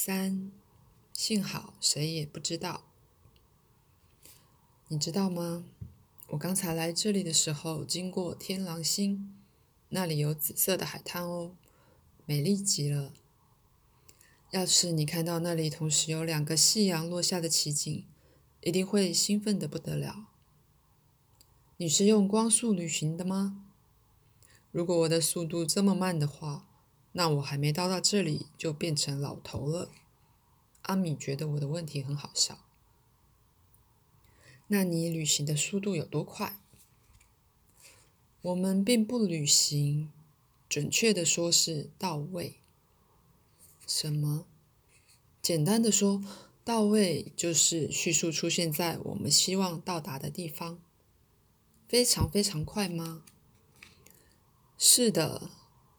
三，幸好谁也不知道。你知道吗？我刚才来这里的时候，经过天狼星，那里有紫色的海滩哦，美丽极了。要是你看到那里同时有两个夕阳落下的奇景，一定会兴奋的不得了。你是用光速旅行的吗？如果我的速度这么慢的话，那我还没到到这里就变成老头了。阿米觉得我的问题很好笑。那你旅行的速度有多快？我们并不旅行，准确的说是到位。什么？简单的说，到位就是叙述出现在我们希望到达的地方。非常非常快吗？是的，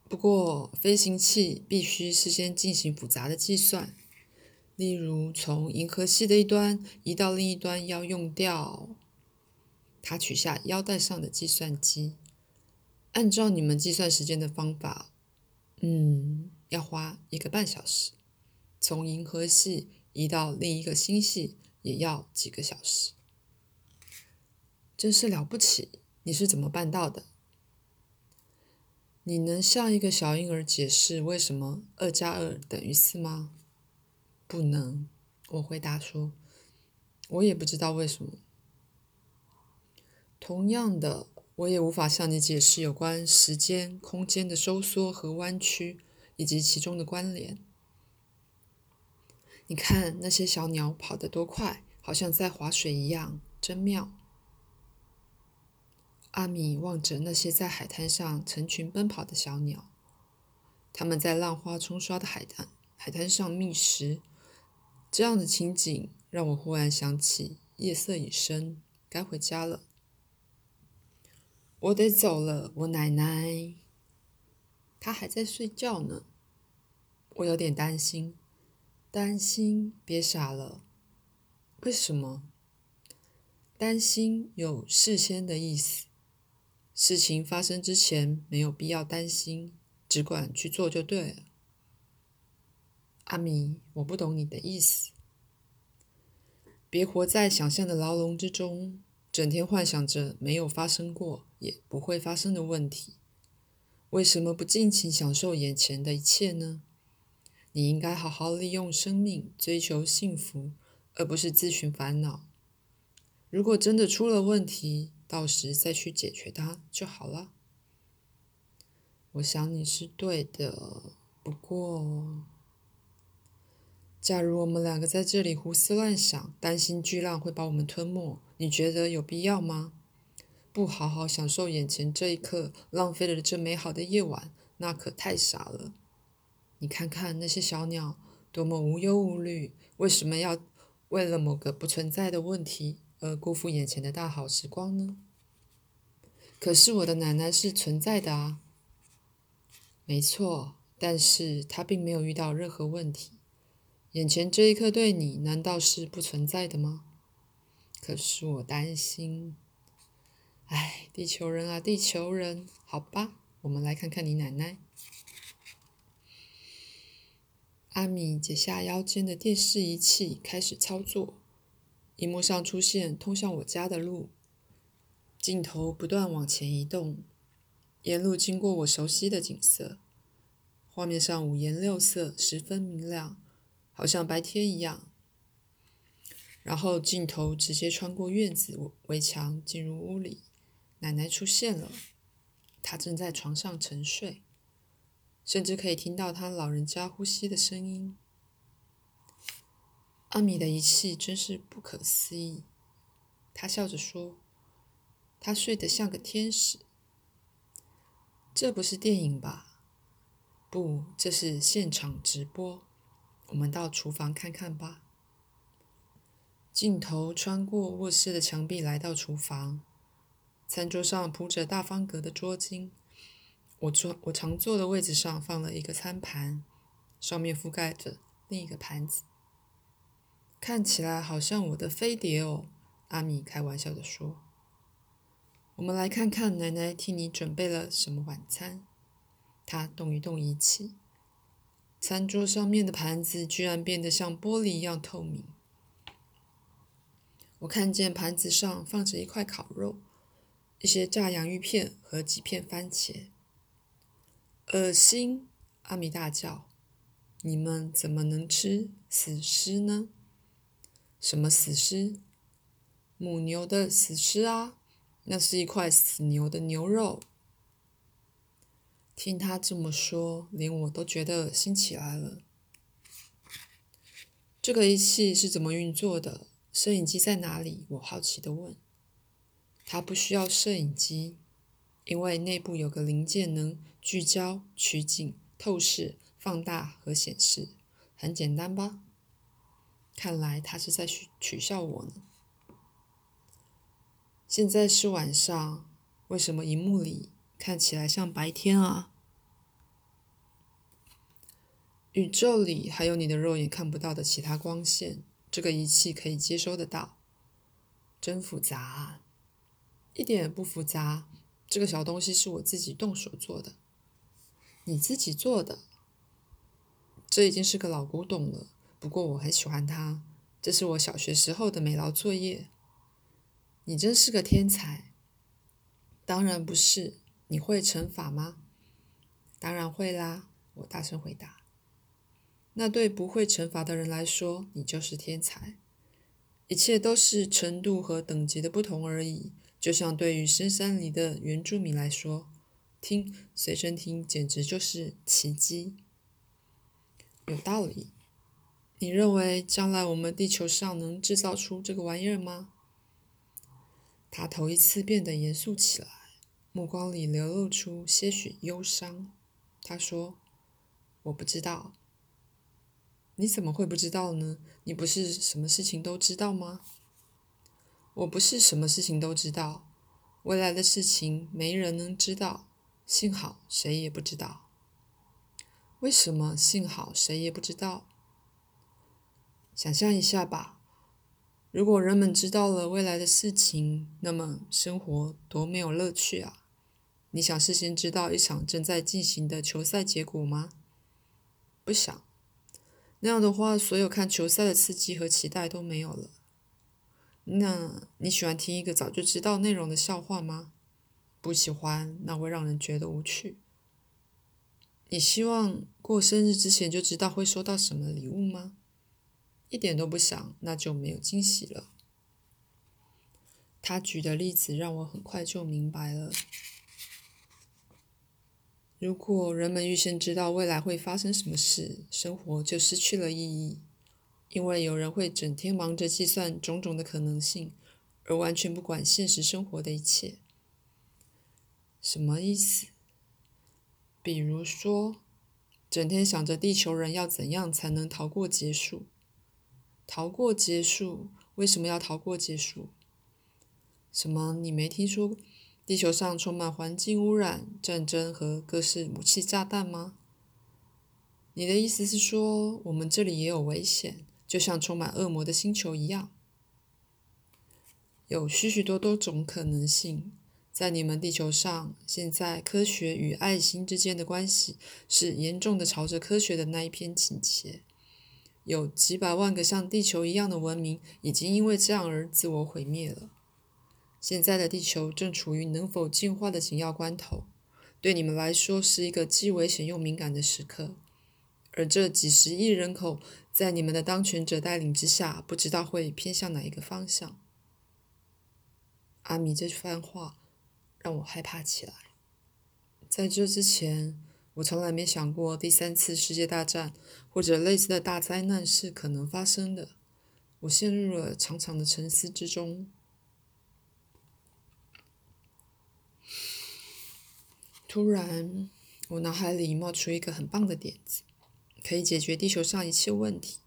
不过飞行器必须事先进行复杂的计算，例如从银河系的一端移到另一端要用掉。他取下腰带上的计算机，按照你们计算时间的方法，嗯，要花一个半小时。从银河系移到另一个星系也要几个小时。真是了不起！你是怎么办到的？你能向一个小婴儿解释为什么二加二等于四吗？不能，我回答说，我也不知道为什么。同样的，我也无法向你解释有关时间、空间的收缩和弯曲以及其中的关联。你看那些小鸟跑得多快，好像在划水一样，真妙。阿米望着那些在海滩上成群奔跑的小鸟，它们在浪花冲刷的海滩海滩上觅食。这样的情景让我忽然想起夜色已深，该回家了。我得走了，我奶奶。她还在睡觉呢。我有点担心，担心，别傻了。为什么？担心有事先的意思。事情发生之前没有必要担心，只管去做就对了。阿米，我不懂你的意思。别活在想象的牢笼之中，整天幻想着没有发生过也不会发生的问题。为什么不尽情享受眼前的一切呢？你应该好好利用生命，追求幸福，而不是自寻烦恼。如果真的出了问题，到时再去解决它就好了。我想你是对的，不过，假如我们两个在这里胡思乱想，担心巨浪会把我们吞没，你觉得有必要吗？不好好享受眼前这一刻，浪费了这美好的夜晚，那可太傻了。你看看那些小鸟，多么无忧无虑，为什么要为了某个不存在的问题？而辜负眼前的大好时光呢？可是我的奶奶是存在的啊，没错，但是她并没有遇到任何问题。眼前这一刻对你难道是不存在的吗？可是我担心，哎，地球人啊，地球人，好吧，我们来看看你奶奶。阿米解下腰间的电视仪器，开始操作。荧幕上出现通向我家的路，镜头不断往前移动，沿路经过我熟悉的景色，画面上五颜六色，十分明亮，好像白天一样。然后镜头直接穿过院子围墙进入屋里，奶奶出现了，她正在床上沉睡，甚至可以听到她老人家呼吸的声音。阿米的仪器真是不可思议，他笑着说：“他睡得像个天使。”这不是电影吧？不，这是现场直播。我们到厨房看看吧。镜头穿过卧室的墙壁来到厨房，餐桌上铺着大方格的桌巾，我坐我常坐的位置上放了一个餐盘，上面覆盖着另一个盘子。看起来好像我的飞碟哦，阿米开玩笑的说。我们来看看奶奶替你准备了什么晚餐。他动一动仪器，餐桌上面的盘子居然变得像玻璃一样透明。我看见盘子上放着一块烤肉、一些炸洋芋片和几片番茄。恶心！阿米大叫：“你们怎么能吃死尸呢？什么死尸？母牛的死尸啊！那是一块死牛的牛肉。”听他这么说，连我都觉得恶心起来了。这个仪器是怎么运作的？摄影机在哪里？我好奇的问。它不需要摄影机，因为内部有个零件能聚焦、取景、透视、放大和显示，很简单吧？看来他是在取取笑我呢。现在是晚上，为什么荧幕里？看起来像白天啊！宇宙里还有你的肉眼看不到的其他光线，这个仪器可以接收得到。真复杂啊！一点也不复杂。这个小东西是我自己动手做的。你自己做的？这已经是个老古董了，不过我很喜欢它。这是我小学时候的美劳作业。你真是个天才。当然不是。你会乘法吗？当然会啦！我大声回答。那对不会乘法的人来说，你就是天才。一切都是程度和等级的不同而已。就像对于深山里的原住民来说，听随身听简直就是奇迹。有道理。你认为将来我们地球上能制造出这个玩意儿吗？他头一次变得严肃起来。目光里流露出些许忧伤。他说：“我不知道。你怎么会不知道呢？你不是什么事情都知道吗？我不是什么事情都知道。未来的事情没人能知道。幸好谁也不知道。为什么幸好谁也不知道？想象一下吧。如果人们知道了未来的事情，那么生活多没有乐趣啊！”你想事先知道一场正在进行的球赛结果吗？不想。那样的话，所有看球赛的刺激和期待都没有了。那你喜欢听一个早就知道内容的笑话吗？不喜欢，那会让人觉得无趣。你希望过生日之前就知道会收到什么礼物吗？一点都不想，那就没有惊喜了。他举的例子让我很快就明白了。如果人们预先知道未来会发生什么事，生活就失去了意义，因为有人会整天忙着计算种种的可能性，而完全不管现实生活的一切。什么意思？比如说，整天想着地球人要怎样才能逃过结束？逃过结束？为什么要逃过结束？什么？你没听说？地球上充满环境污染、战争和各式武器炸弹吗？你的意思是说，我们这里也有危险，就像充满恶魔的星球一样？有许许多多种可能性。在你们地球上，现在科学与爱心之间的关系是严重的朝着科学的那一边倾斜。有几百万个像地球一样的文明，已经因为这样而自我毁灭了。现在的地球正处于能否进化的紧要关头，对你们来说是一个既危险又敏感的时刻。而这几十亿人口，在你们的当权者带领之下，不知道会偏向哪一个方向。阿米这番话让我害怕起来。在这之前，我从来没想过第三次世界大战或者类似的大灾难是可能发生的。我陷入了长长的沉思之中。突然，我脑海里冒出一个很棒的点子，可以解决地球上一切问题。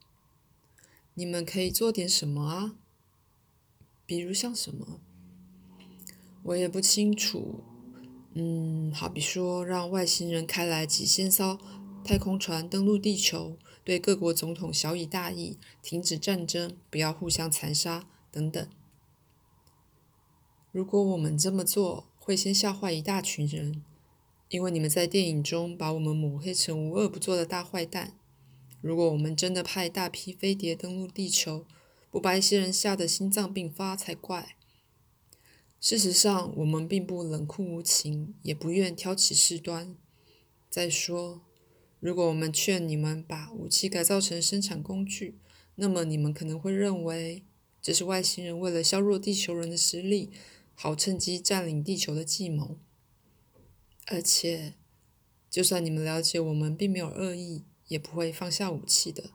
你们可以做点什么啊？比如像什么？我也不清楚。嗯，好比说，让外星人开来几千艘太空船登陆地球，对各国总统小以大义，停止战争，不要互相残杀，等等。如果我们这么做，会先吓坏一大群人。因为你们在电影中把我们抹黑成无恶不作的大坏蛋，如果我们真的派大批飞碟登陆地球，不把一些人吓得心脏病发才怪。事实上，我们并不冷酷无情，也不愿挑起事端。再说，如果我们劝你们把武器改造成生产工具，那么你们可能会认为这是外星人为了削弱地球人的实力，好趁机占领地球的计谋。而且，就算你们了解我们并没有恶意，也不会放下武器的。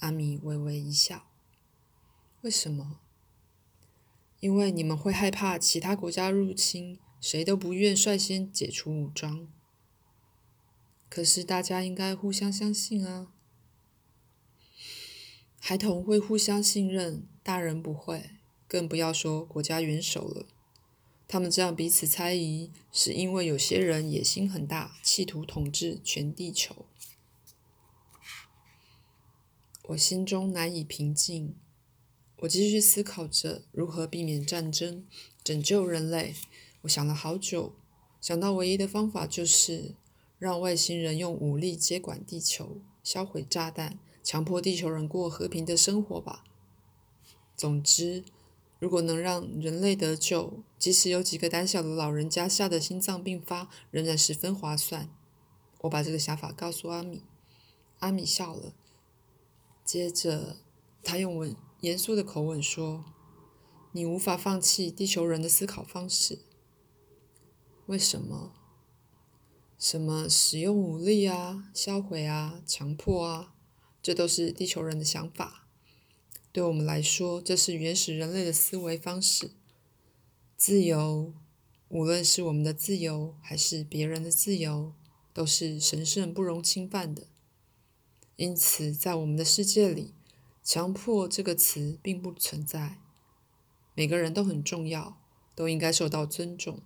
阿米微微一笑。为什么？因为你们会害怕其他国家入侵，谁都不愿率先解除武装。可是大家应该互相相信啊。孩童会互相信任，大人不会，更不要说国家元首了。他们这样彼此猜疑，是因为有些人野心很大，企图统治全地球。我心中难以平静。我继续思考着如何避免战争，拯救人类。我想了好久，想到唯一的方法就是让外星人用武力接管地球，销毁炸弹，强迫地球人过和平的生活吧。总之，如果能让人类得救，即使有几个胆小的老人家吓得心脏病发，仍然十分划算。我把这个想法告诉阿米，阿米笑了，接着他用文。严肃的口吻说：“你无法放弃地球人的思考方式。为什么？什么使用武力啊、销毁啊、强迫啊，这都是地球人的想法。对我们来说，这是原始人类的思维方式。自由，无论是我们的自由还是别人的自由，都是神圣不容侵犯的。因此，在我们的世界里。”强迫这个词并不存在，每个人都很重要，都应该受到尊重。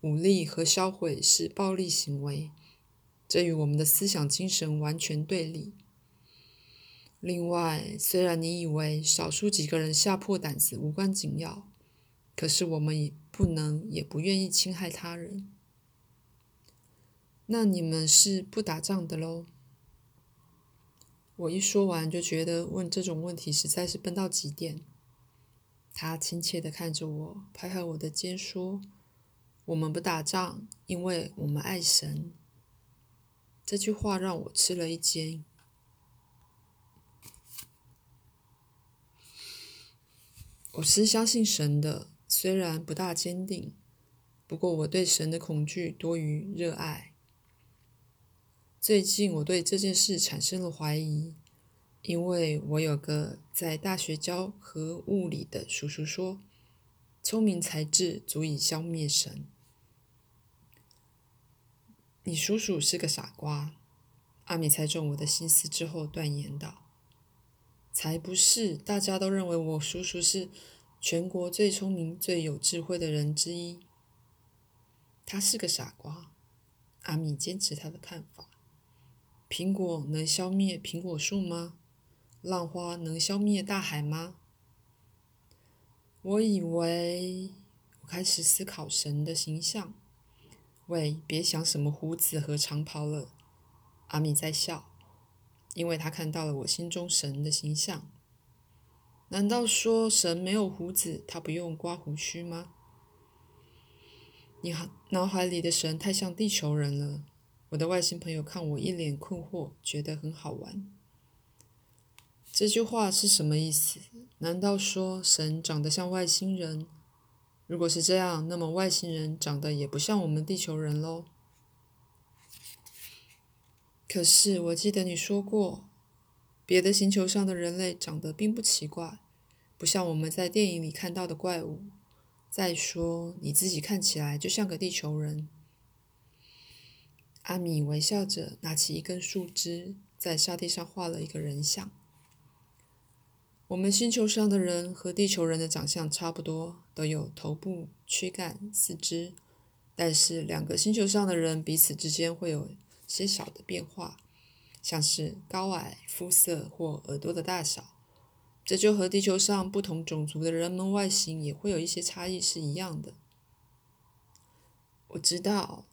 武力和销毁是暴力行为，这与我们的思想精神完全对立。另外，虽然你以为少数几个人吓破胆子无关紧要，可是我们也不能也不愿意侵害他人。那你们是不打仗的喽？我一说完，就觉得问这种问题实在是笨到极点。他亲切地看着我，拍拍我的肩，说：“我们不打仗，因为我们爱神。”这句话让我吃了一惊。我是相信神的，虽然不大坚定，不过我对神的恐惧多于热爱。最近我对这件事产生了怀疑，因为我有个在大学教核物理的叔叔说，聪明才智足以消灭神。你叔叔是个傻瓜，阿米猜中我的心思之后断言道：“才不是，大家都认为我叔叔是全国最聪明、最有智慧的人之一。”他是个傻瓜，阿米坚持他的看法。苹果能消灭苹果树吗？浪花能消灭大海吗？我以为，我开始思考神的形象。喂，别想什么胡子和长袍了。阿米在笑，因为他看到了我心中神的形象。难道说神没有胡子，他不用刮胡须吗？你脑海里的神太像地球人了。我的外星朋友看我一脸困惑，觉得很好玩。这句话是什么意思？难道说神长得像外星人？如果是这样，那么外星人长得也不像我们地球人喽？可是我记得你说过，别的星球上的人类长得并不奇怪，不像我们在电影里看到的怪物。再说你自己看起来就像个地球人。阿米微笑着拿起一根树枝，在沙地上画了一个人像。我们星球上的人和地球人的长相差不多，都有头部、躯干、四肢，但是两个星球上的人彼此之间会有些小的变化，像是高矮、肤色或耳朵的大小。这就和地球上不同种族的人们外形也会有一些差异是一样的。我知道。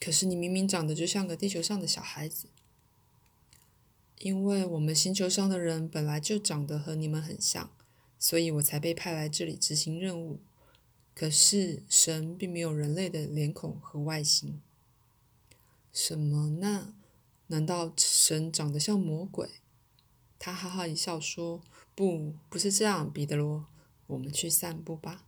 可是你明明长得就像个地球上的小孩子。因为我们星球上的人本来就长得和你们很像，所以我才被派来这里执行任务。可是神并没有人类的脸孔和外形。什么呢？难道神长得像魔鬼？他哈哈一笑说：“不，不是这样，彼得罗。我们去散步吧。”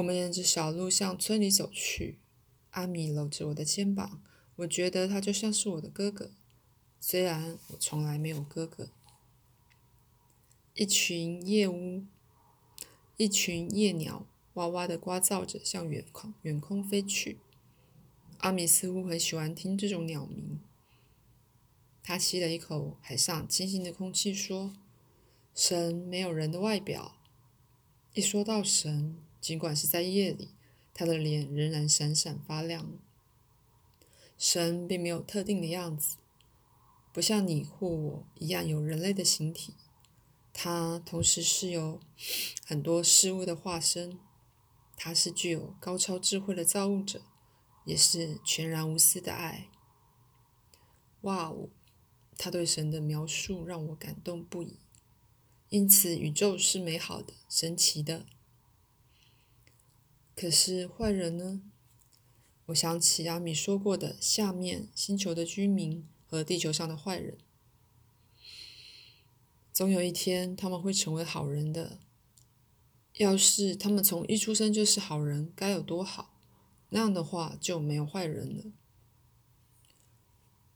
我们沿着小路向村里走去。阿米搂着我的肩膀，我觉得他就像是我的哥哥，虽然我从来没有哥哥。一群夜乌，一群夜鸟，哇哇的呱噪着，向远空远空飞去。阿米似乎很喜欢听这种鸟鸣。他吸了一口海上清新的空气，说：“神没有人的外表。”一说到神，尽管是在夜里，他的脸仍然闪闪发亮。神并没有特定的样子，不像你或我一样有人类的形体。他同时是有很多事物的化身。他是具有高超智慧的造物者。也是全然无私的爱。哇哦，他对神的描述让我感动不已。因此，宇宙是美好的、神奇的。可是坏人呢？我想起阿米说过的下面星球的居民和地球上的坏人。总有一天他们会成为好人的。要是他们从一出生就是好人，该有多好！那样的话就没有坏人了。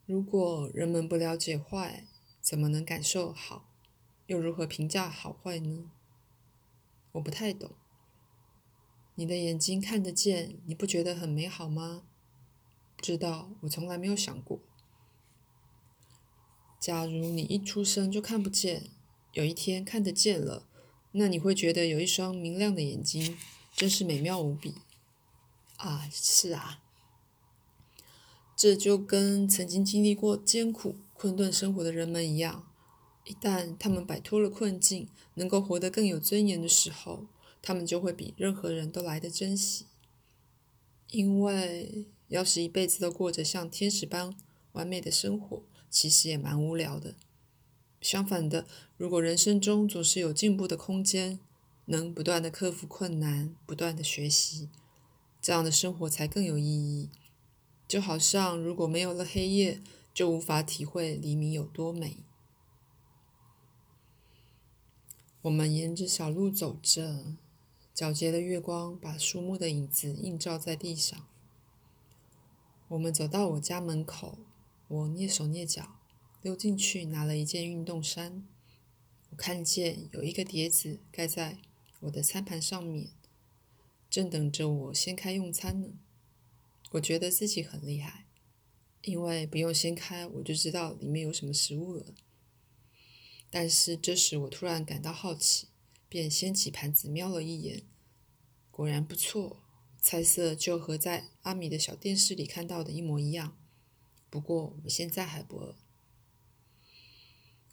如果人们不了解坏，怎么能感受好？又如何评价好坏呢？我不太懂。你的眼睛看得见，你不觉得很美好吗？知道，我从来没有想过。假如你一出生就看不见，有一天看得见了，那你会觉得有一双明亮的眼睛，真是美妙无比。啊，是啊，这就跟曾经经历过艰苦困顿生活的人们一样，一旦他们摆脱了困境，能够活得更有尊严的时候，他们就会比任何人都来得珍惜。因为要是一辈子都过着像天使般完美的生活，其实也蛮无聊的。相反的，如果人生中总是有进步的空间，能不断的克服困难，不断的学习。这样的生活才更有意义，就好像如果没有了黑夜，就无法体会黎明有多美。我们沿着小路走着，皎洁的月光把树木的影子映照在地上。我们走到我家门口，我蹑手蹑脚溜进去，拿了一件运动衫。我看见有一个碟子盖在我的餐盘上面。正等着我掀开用餐呢，我觉得自己很厉害，因为不用掀开我就知道里面有什么食物了。但是这时我突然感到好奇，便掀起盘子瞄了一眼，果然不错，菜色就和在阿米的小电视里看到的一模一样。不过我现在还不饿。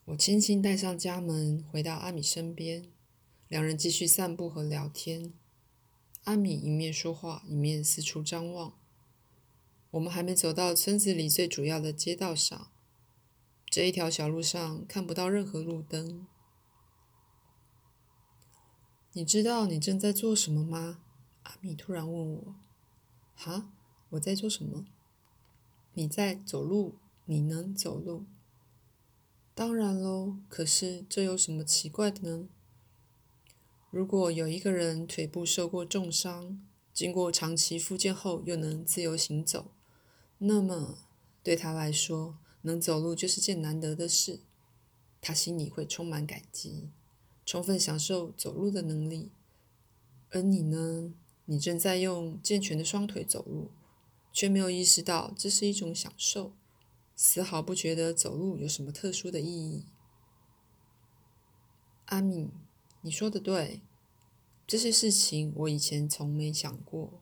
我轻轻带上家门，回到阿米身边，两人继续散步和聊天。阿米一面说话，一面四处张望。我们还没走到村子里最主要的街道上，这一条小路上看不到任何路灯。你知道你正在做什么吗？阿米突然问我。“哈，我在做什么？”“你在走路。你能走路？”“当然喽。可是这有什么奇怪的呢？”如果有一个人腿部受过重伤，经过长期复健后又能自由行走，那么对他来说，能走路就是件难得的事。他心里会充满感激，充分享受走路的能力。而你呢？你正在用健全的双腿走路，却没有意识到这是一种享受，丝毫不觉得走路有什么特殊的意义。阿敏。你说的对，这些事情我以前从没想过。